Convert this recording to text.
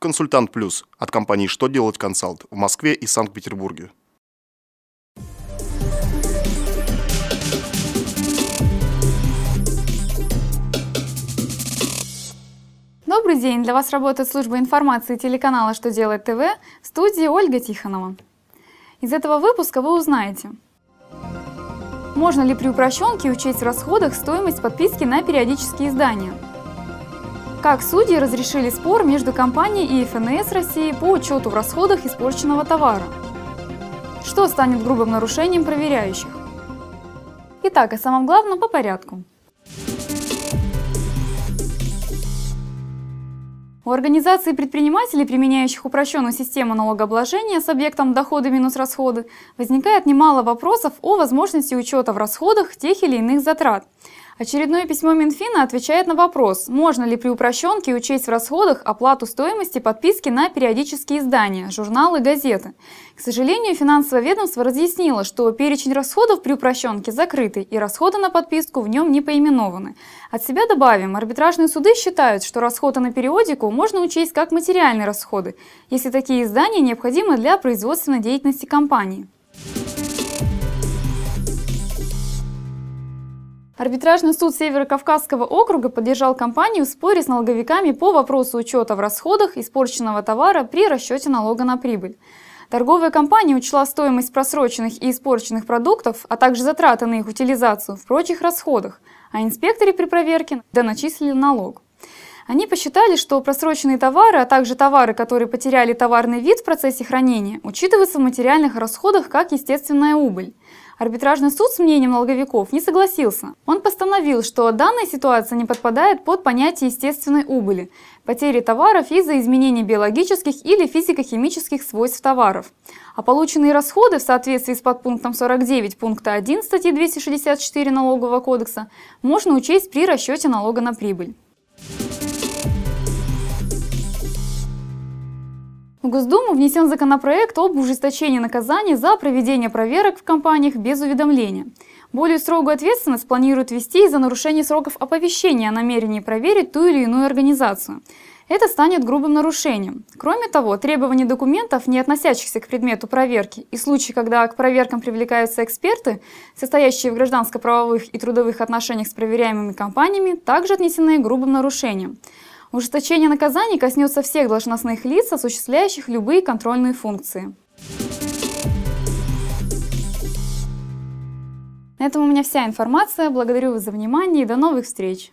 «Консультант Плюс» от компании «Что делать консалт» в Москве и Санкт-Петербурге. Добрый день! Для вас работает служба информации телеканала «Что делает ТВ» в студии Ольга Тихонова. Из этого выпуска вы узнаете, можно ли при упрощенке учесть в расходах стоимость подписки на периодические издания – как судьи разрешили спор между компанией и ФНС России по учету в расходах испорченного товара? Что станет грубым нарушением проверяющих? Итак, о самом главном по порядку. У организаций предпринимателей, применяющих упрощенную систему налогообложения с объектом доходы минус расходы, возникает немало вопросов о возможности учета в расходах тех или иных затрат, Очередное письмо Минфина отвечает на вопрос, можно ли при упрощенке учесть в расходах оплату стоимости подписки на периодические издания, журналы, газеты. К сожалению, финансовое ведомство разъяснило, что перечень расходов при упрощенке закрытый и расходы на подписку в нем не поименованы. От себя добавим, арбитражные суды считают, что расходы на периодику можно учесть как материальные расходы, если такие издания необходимы для производственной деятельности компании. Арбитражный суд Северо-Кавказского округа поддержал компанию в споре с налоговиками по вопросу учета в расходах испорченного товара при расчете налога на прибыль. Торговая компания учла стоимость просроченных и испорченных продуктов, а также затраты на их утилизацию в прочих расходах, а инспекторы при проверке доначислили налог. Они посчитали, что просроченные товары, а также товары, которые потеряли товарный вид в процессе хранения, учитываются в материальных расходах как естественная убыль. Арбитражный суд с мнением налоговиков не согласился. Он постановил, что данная ситуация не подпадает под понятие естественной убыли, потери товаров из-за изменений биологических или физико-химических свойств товаров. А полученные расходы в соответствии с подпунктом 49 пункта 1 статьи 264 Налогового кодекса можно учесть при расчете налога на прибыль. В Госдуму внесен законопроект об ужесточении наказаний за проведение проверок в компаниях без уведомления. Более строгую ответственность планируют ввести из-за нарушения сроков оповещения о намерении проверить ту или иную организацию. Это станет грубым нарушением. Кроме того, требования документов, не относящихся к предмету проверки, и случаи, когда к проверкам привлекаются эксперты, состоящие в гражданско-правовых и трудовых отношениях с проверяемыми компаниями, также отнесены грубым нарушениям. Ужесточение наказаний коснется всех должностных лиц, осуществляющих любые контрольные функции. На этом у меня вся информация. Благодарю вас за внимание и до новых встреч!